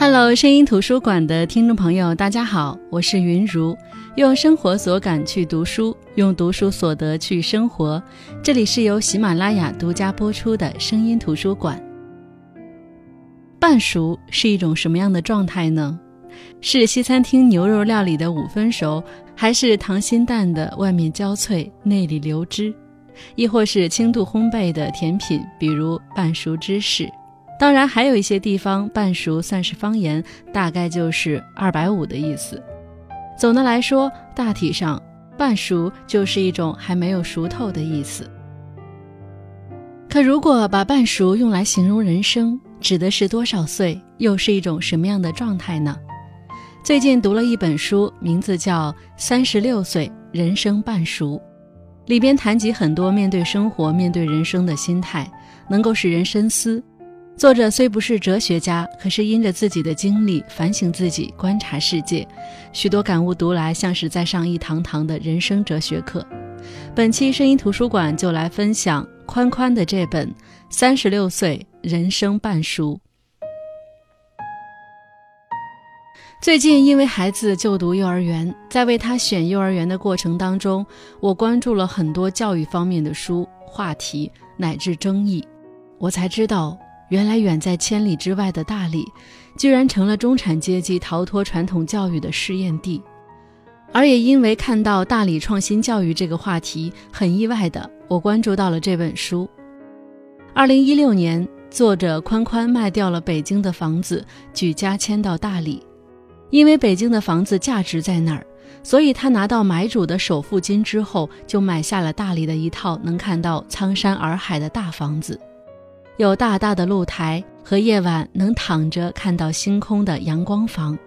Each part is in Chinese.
Hello，声音图书馆的听众朋友，大家好，我是云如，用生活所感去读书，用读书所得去生活。这里是由喜马拉雅独家播出的声音图书馆。半熟是一种什么样的状态呢？是西餐厅牛肉料理的五分熟，还是溏心蛋的外面焦脆内里流汁，亦或是轻度烘焙的甜品，比如半熟芝士？当然，还有一些地方半熟算是方言，大概就是二百五的意思。总的来说，大体上半熟就是一种还没有熟透的意思。可如果把半熟用来形容人生，指的是多少岁，又是一种什么样的状态呢？最近读了一本书，名字叫《三十六岁人生半熟》，里边谈及很多面对生活、面对人生的心态，能够使人深思。作者虽不是哲学家，可是因着自己的经历反省自己、观察世界，许多感悟读来像是在上一堂堂的人生哲学课。本期声音图书馆就来分享宽宽的这本《三十六岁人生半熟》。最近因为孩子就读幼儿园，在为他选幼儿园的过程当中，我关注了很多教育方面的书、话题乃至争议，我才知道。原来远在千里之外的大理，居然成了中产阶级逃脱传统教育的试验地。而也因为看到大理创新教育这个话题，很意外的，我关注到了这本书。二零一六年，作者宽宽卖掉了北京的房子，举家迁到大理。因为北京的房子价值在那儿，所以他拿到买主的首付金之后，就买下了大理的一套能看到苍山洱海的大房子。有大大的露台和夜晚能躺着看到星空的阳光房，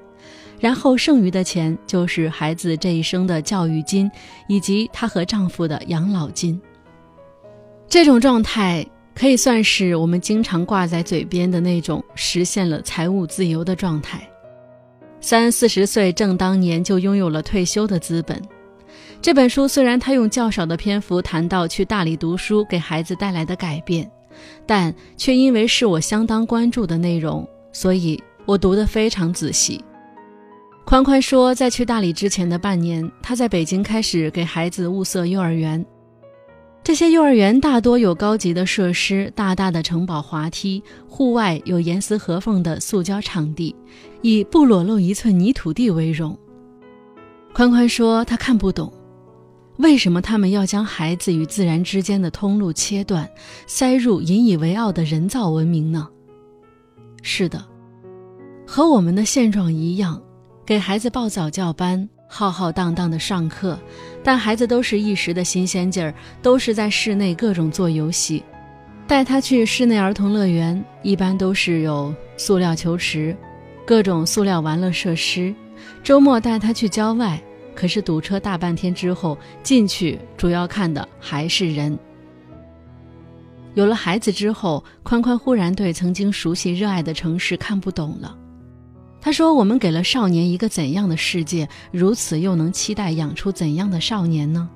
然后剩余的钱就是孩子这一生的教育金，以及她和丈夫的养老金。这种状态可以算是我们经常挂在嘴边的那种实现了财务自由的状态。三四十岁正当年就拥有了退休的资本。这本书虽然他用较少的篇幅谈到去大理读书给孩子带来的改变。但却因为是我相当关注的内容，所以我读得非常仔细。宽宽说，在去大理之前的半年，他在北京开始给孩子物色幼儿园。这些幼儿园大多有高级的设施，大大的城堡滑梯，户外有严丝合缝的塑胶场地，以不裸露一寸泥土地为荣。宽宽说，他看不懂。为什么他们要将孩子与自然之间的通路切断，塞入引以为傲的人造文明呢？是的，和我们的现状一样，给孩子报早教班，浩浩荡荡的上课，但孩子都是一时的新鲜劲儿，都是在室内各种做游戏。带他去室内儿童乐园，一般都是有塑料球池，各种塑料玩乐设施。周末带他去郊外。可是堵车大半天之后进去，主要看的还是人。有了孩子之后，宽宽忽然对曾经熟悉热爱的城市看不懂了。他说：“我们给了少年一个怎样的世界，如此又能期待养出怎样的少年呢？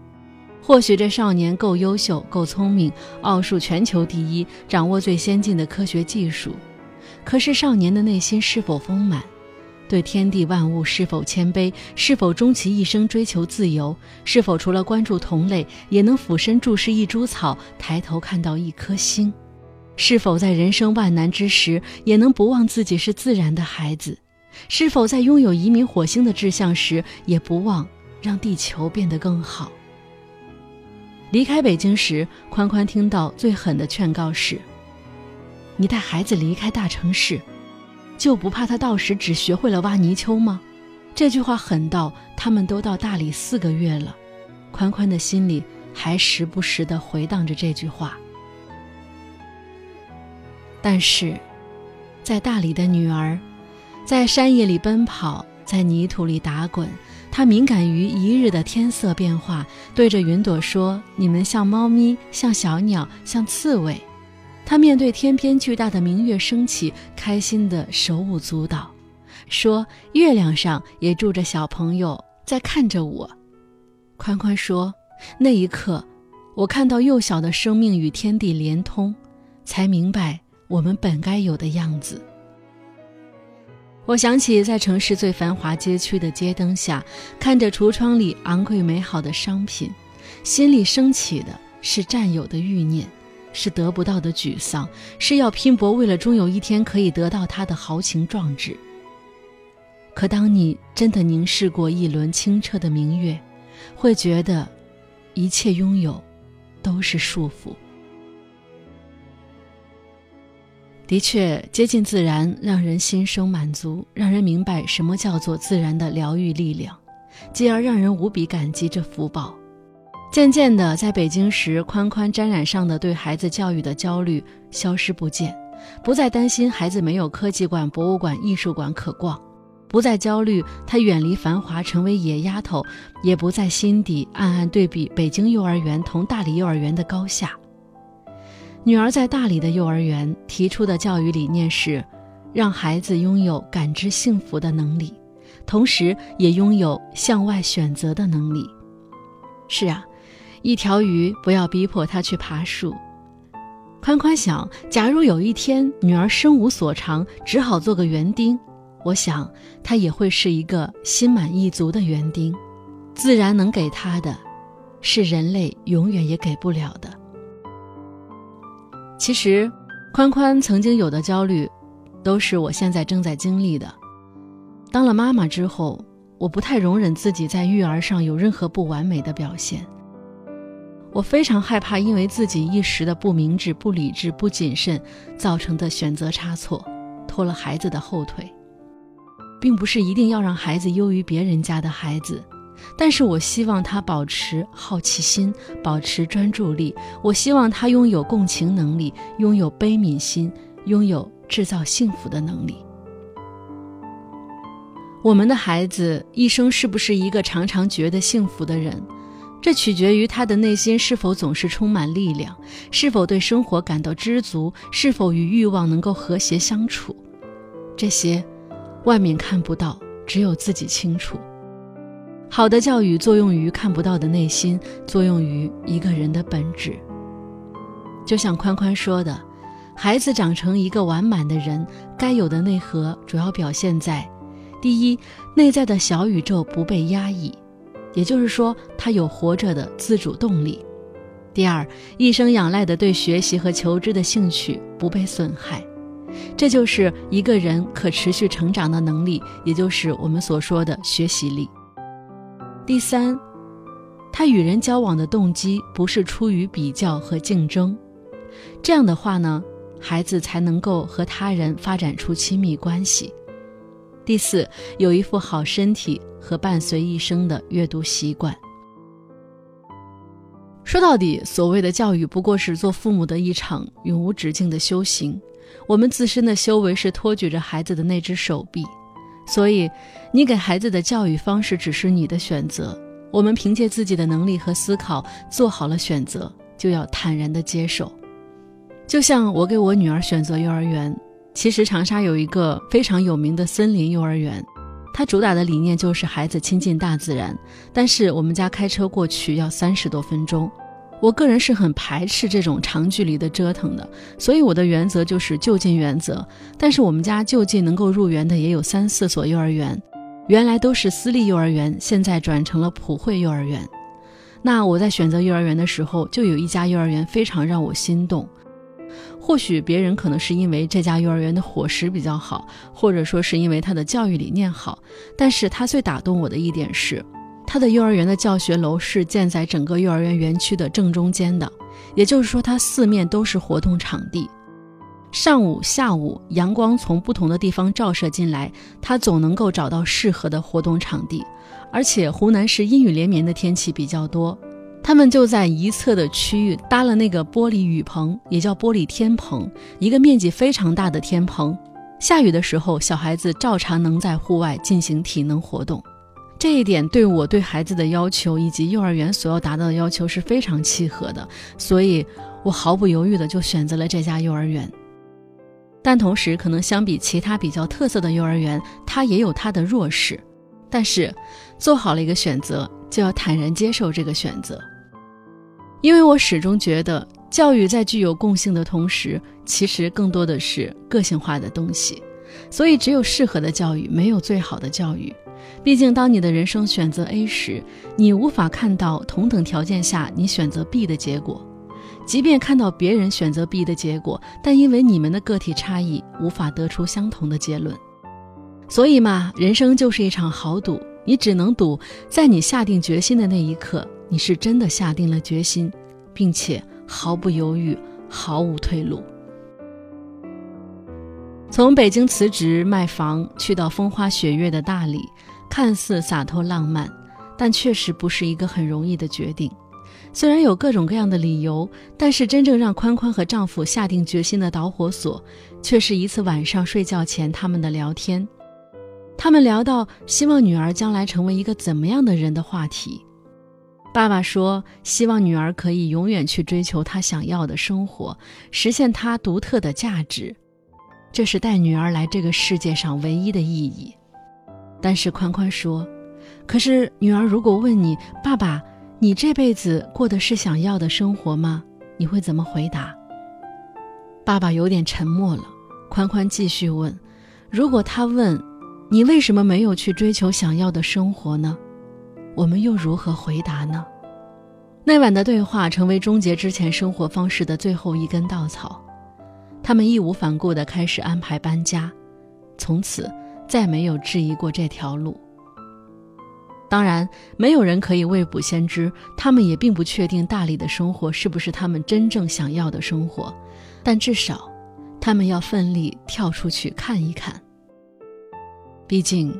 或许这少年够优秀、够聪明，奥数全球第一，掌握最先进的科学技术。可是少年的内心是否丰满？”对天地万物是否谦卑？是否终其一生追求自由？是否除了关注同类，也能俯身注视一株草，抬头看到一颗星？是否在人生万难之时，也能不忘自己是自然的孩子？是否在拥有移民火星的志向时，也不忘让地球变得更好？离开北京时，宽宽听到最狠的劝告是：“你带孩子离开大城市。”就不怕他到时只学会了挖泥鳅吗？这句话狠到他们都到大理四个月了，宽宽的心里还时不时的回荡着这句话。但是，在大理的女儿，在山野里奔跑，在泥土里打滚，她敏感于一日的天色变化，对着云朵说：“你们像猫咪，像小鸟，像刺猬。”他面对天边巨大的明月升起，开心的手舞足蹈，说：“月亮上也住着小朋友，在看着我。”宽宽说：“那一刻，我看到幼小的生命与天地连通，才明白我们本该有的样子。”我想起在城市最繁华街区的街灯下，看着橱窗里昂贵美好的商品，心里升起的是占有的欲念，是得不到的沮丧，是要拼搏为了终有一天可以得到他的豪情壮志。可当你真的凝视过一轮清澈的明月，会觉得，一切拥有，都是束缚。的确，接近自然让人心生满足，让人明白什么叫做自然的疗愈力量，继而让人无比感激这福报。渐渐的，在北京时，宽宽沾染上的对孩子教育的焦虑消失不见，不再担心孩子没有科技馆、博物馆、艺术馆可逛，不再焦虑他远离繁华成为野丫头，也不在心底暗暗对比北京幼儿园同大理幼儿园的高下。女儿在大理的幼儿园提出的教育理念是，让孩子拥有感知幸福的能力，同时也拥有向外选择的能力。是啊，一条鱼不要逼迫它去爬树。宽宽想，假如有一天女儿身无所长，只好做个园丁，我想她也会是一个心满意足的园丁。自然能给她的，是人类永远也给不了的。其实，宽宽曾经有的焦虑，都是我现在正在经历的。当了妈妈之后，我不太容忍自己在育儿上有任何不完美的表现。我非常害怕因为自己一时的不明智、不理智、不谨慎造成的选择差错，拖了孩子的后腿。并不是一定要让孩子优于别人家的孩子。但是我希望他保持好奇心，保持专注力。我希望他拥有共情能力，拥有悲悯心，拥有制造幸福的能力。我们的孩子一生是不是一个常常觉得幸福的人，这取决于他的内心是否总是充满力量，是否对生活感到知足，是否与欲望能够和谐相处。这些，外面看不到，只有自己清楚。好的教育作用于看不到的内心，作用于一个人的本质。就像宽宽说的，孩子长成一个完满的人，该有的内核主要表现在：第一，内在的小宇宙不被压抑，也就是说，他有活着的自主动力；第二，一生仰赖的对学习和求知的兴趣不被损害。这就是一个人可持续成长的能力，也就是我们所说的学习力。第三，他与人交往的动机不是出于比较和竞争，这样的话呢，孩子才能够和他人发展出亲密关系。第四，有一副好身体和伴随一生的阅读习惯。说到底，所谓的教育不过是做父母的一场永无止境的修行。我们自身的修为是托举着孩子的那只手臂。所以，你给孩子的教育方式只是你的选择。我们凭借自己的能力和思考做好了选择，就要坦然的接受。就像我给我女儿选择幼儿园，其实长沙有一个非常有名的森林幼儿园，它主打的理念就是孩子亲近大自然。但是我们家开车过去要三十多分钟。我个人是很排斥这种长距离的折腾的，所以我的原则就是就近原则。但是我们家就近能够入园的也有三四所幼儿园，原来都是私立幼儿园，现在转成了普惠幼儿园。那我在选择幼儿园的时候，就有一家幼儿园非常让我心动。或许别人可能是因为这家幼儿园的伙食比较好，或者说是因为他的教育理念好，但是他最打动我的一点是。他的幼儿园的教学楼是建在整个幼儿园园区的正中间的，也就是说，它四面都是活动场地。上午、下午，阳光从不同的地方照射进来，他总能够找到适合的活动场地。而且，湖南是阴雨连绵的天气比较多，他们就在一侧的区域搭了那个玻璃雨棚，也叫玻璃天棚，一个面积非常大的天棚。下雨的时候，小孩子照常能在户外进行体能活动。这一点对我对孩子的要求以及幼儿园所要达到的要求是非常契合的，所以我毫不犹豫的就选择了这家幼儿园。但同时，可能相比其他比较特色的幼儿园，它也有它的弱势。但是，做好了一个选择，就要坦然接受这个选择，因为我始终觉得，教育在具有共性的同时，其实更多的是个性化的东西。所以只有适合的教育，没有最好的教育。毕竟，当你的人生选择 A 时，你无法看到同等条件下你选择 B 的结果；即便看到别人选择 B 的结果，但因为你们的个体差异，无法得出相同的结论。所以嘛，人生就是一场豪赌，你只能赌在你下定决心的那一刻，你是真的下定了决心，并且毫不犹豫，毫无退路。从北京辞职卖房去到风花雪月的大理，看似洒脱浪漫，但确实不是一个很容易的决定。虽然有各种各样的理由，但是真正让宽宽和丈夫下定决心的导火索，却是一次晚上睡觉前他们的聊天。他们聊到希望女儿将来成为一个怎么样的人的话题。爸爸说，希望女儿可以永远去追求她想要的生活，实现她独特的价值。这是带女儿来这个世界上唯一的意义，但是宽宽说：“可是女儿如果问你，爸爸，你这辈子过的是想要的生活吗？你会怎么回答？”爸爸有点沉默了。宽宽继续问：“如果他问，你为什么没有去追求想要的生活呢？我们又如何回答呢？”那晚的对话成为终结之前生活方式的最后一根稻草。他们义无反顾地开始安排搬家，从此再没有质疑过这条路。当然，没有人可以未卜先知，他们也并不确定大理的生活是不是他们真正想要的生活，但至少，他们要奋力跳出去看一看。毕竟，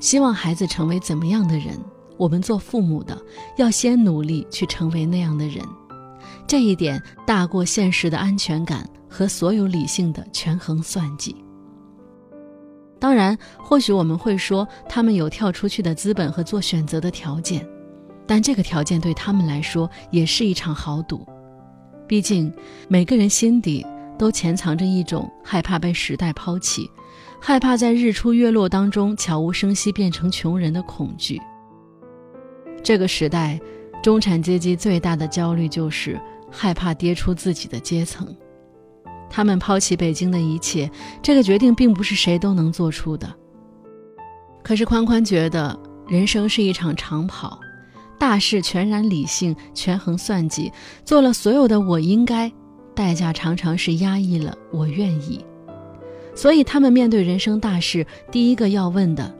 希望孩子成为怎么样的人，我们做父母的要先努力去成为那样的人，这一点大过现实的安全感。和所有理性的权衡算计。当然，或许我们会说他们有跳出去的资本和做选择的条件，但这个条件对他们来说也是一场豪赌。毕竟，每个人心底都潜藏着一种害怕被时代抛弃，害怕在日出月落当中悄无声息变成穷人的恐惧。这个时代，中产阶级最大的焦虑就是害怕跌出自己的阶层。他们抛弃北京的一切，这个决定并不是谁都能做出的。可是宽宽觉得，人生是一场长跑，大事全然理性、权衡算计，做了所有的我应该，代价常常是压抑了我愿意。所以他们面对人生大事，第一个要问的，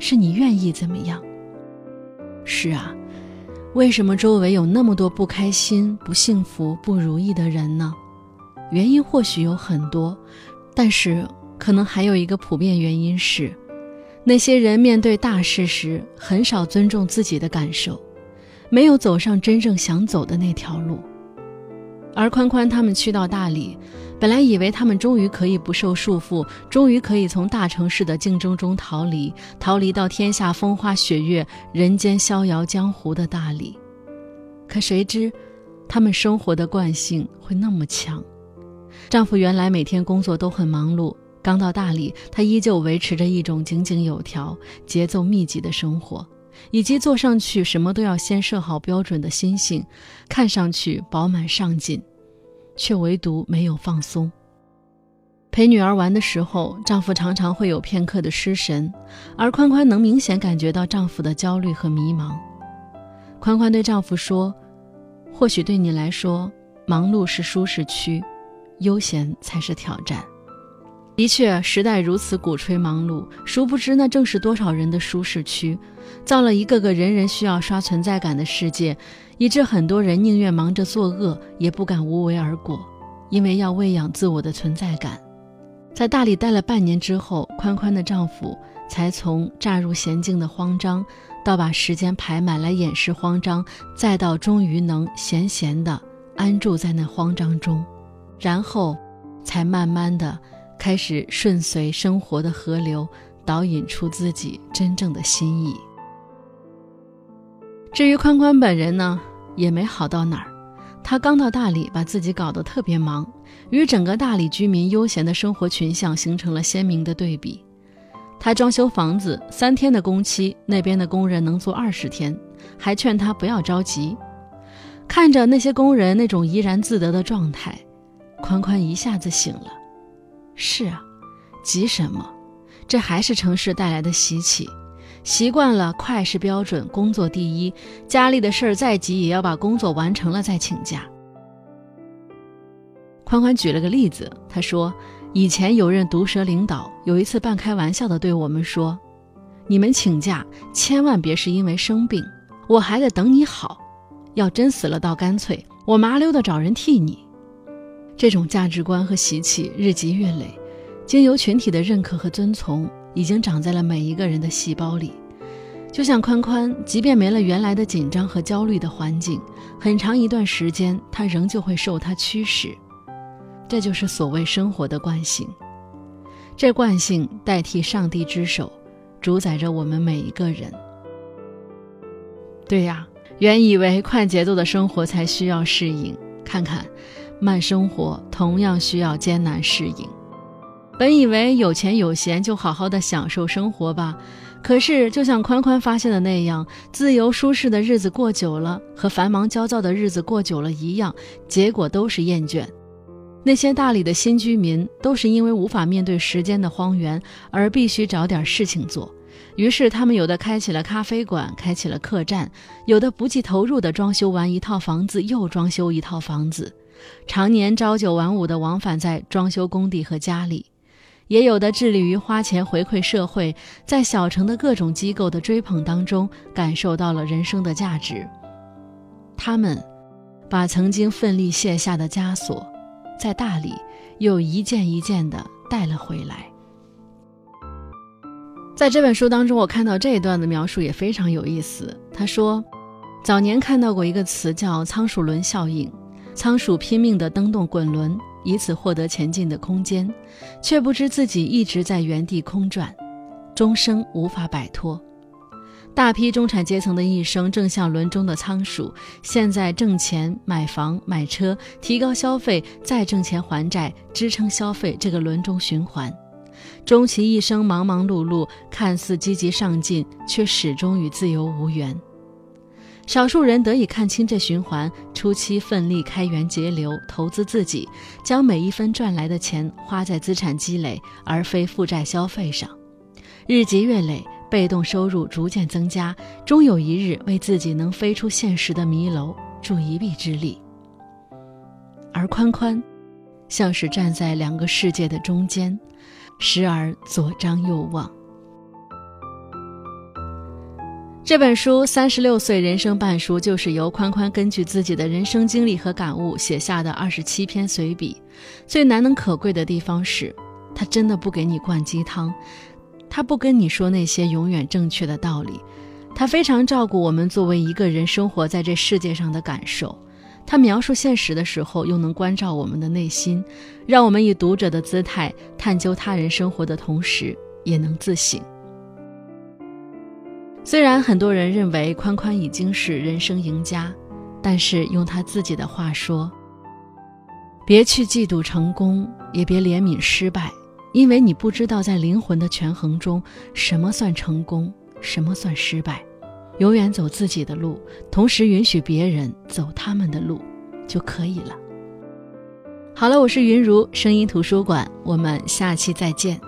是你愿意怎么样？是啊，为什么周围有那么多不开心、不幸福、不如意的人呢？原因或许有很多，但是可能还有一个普遍原因是，那些人面对大事时很少尊重自己的感受，没有走上真正想走的那条路。而宽宽他们去到大理，本来以为他们终于可以不受束缚，终于可以从大城市的竞争中逃离，逃离到天下风花雪月、人间逍遥江湖的大理。可谁知，他们生活的惯性会那么强。丈夫原来每天工作都很忙碌，刚到大理，他依旧维持着一种井井有条、节奏密集的生活，以及坐上去什么都要先设好标准的心性，看上去饱满上进，却唯独没有放松。陪女儿玩的时候，丈夫常常会有片刻的失神，而宽宽能明显感觉到丈夫的焦虑和迷茫。宽宽对丈夫说：“或许对你来说，忙碌是舒适区。”悠闲才是挑战。的确，时代如此鼓吹忙碌，殊不知那正是多少人的舒适区，造了一个个人人需要刷存在感的世界，以致很多人宁愿忙着作恶，也不敢无为而果，因为要喂养自我的存在感。在大理待了半年之后，宽宽的丈夫才从乍入娴静的慌张，到把时间排满来掩饰慌张，再到终于能闲闲的安住在那慌张中。然后，才慢慢的开始顺随生活的河流，导引出自己真正的心意。至于宽宽本人呢，也没好到哪儿。他刚到大理，把自己搞得特别忙，与整个大理居民悠闲的生活群像形成了鲜明的对比。他装修房子，三天的工期，那边的工人能做二十天，还劝他不要着急。看着那些工人那种怡然自得的状态。宽宽一下子醒了，是啊，急什么？这还是城市带来的习气。习惯了快是标准，工作第一，家里的事儿再急也要把工作完成了再请假。宽宽举了个例子，他说，以前有任毒舌领导有一次半开玩笑的对我们说：“你们请假千万别是因为生病，我还得等你好。要真死了，倒干脆我麻溜的找人替你。”这种价值观和习气日积月累，经由群体的认可和遵从。已经长在了每一个人的细胞里，就像宽宽，即便没了原来的紧张和焦虑的环境，很长一段时间他仍旧会受它驱使。这就是所谓生活的惯性，这惯性代替上帝之手，主宰着我们每一个人。对呀，原以为快节奏的生活才需要适应，看看，慢生活同样需要艰难适应。本以为有钱有闲就好好的享受生活吧，可是就像宽宽发现的那样，自由舒适的日子过久了，和繁忙焦躁的日子过久了一样，结果都是厌倦。那些大理的新居民都是因为无法面对时间的荒原，而必须找点事情做，于是他们有的开起了咖啡馆，开起了客栈，有的不计投入的装修完一套房子又装修一套房子，常年朝九晚五的往返在装修工地和家里。也有的致力于花钱回馈社会，在小城的各种机构的追捧当中，感受到了人生的价值。他们把曾经奋力卸下的枷锁，在大理又一件一件的带了回来。在这本书当中，我看到这一段的描述也非常有意思。他说，早年看到过一个词叫“仓鼠轮效应”，仓鼠拼命地蹬动滚轮。以此获得前进的空间，却不知自己一直在原地空转，终生无法摆脱。大批中产阶层的一生正像轮中的仓鼠，现在挣钱买房买车，提高消费，再挣钱还债，支撑消费这个轮中循环。终其一生忙忙碌碌，看似积极上进，却始终与自由无缘。少数人得以看清这循环，初期奋力开源节流，投资自己，将每一分赚来的钱花在资产积累，而非负债消费上。日积月累，被动收入逐渐增加，终有一日为自己能飞出现实的迷楼助一臂之力。而宽宽，像是站在两个世界的中间，时而左张右望。这本书《三十六岁人生半书》就是由宽宽根据自己的人生经历和感悟写下的二十七篇随笔。最难能可贵的地方是，他真的不给你灌鸡汤，他不跟你说那些永远正确的道理，他非常照顾我们作为一个人生活在这世界上的感受。他描述现实的时候，又能关照我们的内心，让我们以读者的姿态探究他人生活的同时，也能自省。虽然很多人认为宽宽已经是人生赢家，但是用他自己的话说：“别去嫉妒成功，也别怜悯失败，因为你不知道在灵魂的权衡中，什么算成功，什么算失败。永远走自己的路，同时允许别人走他们的路，就可以了。”好了，我是云如声音图书馆，我们下期再见。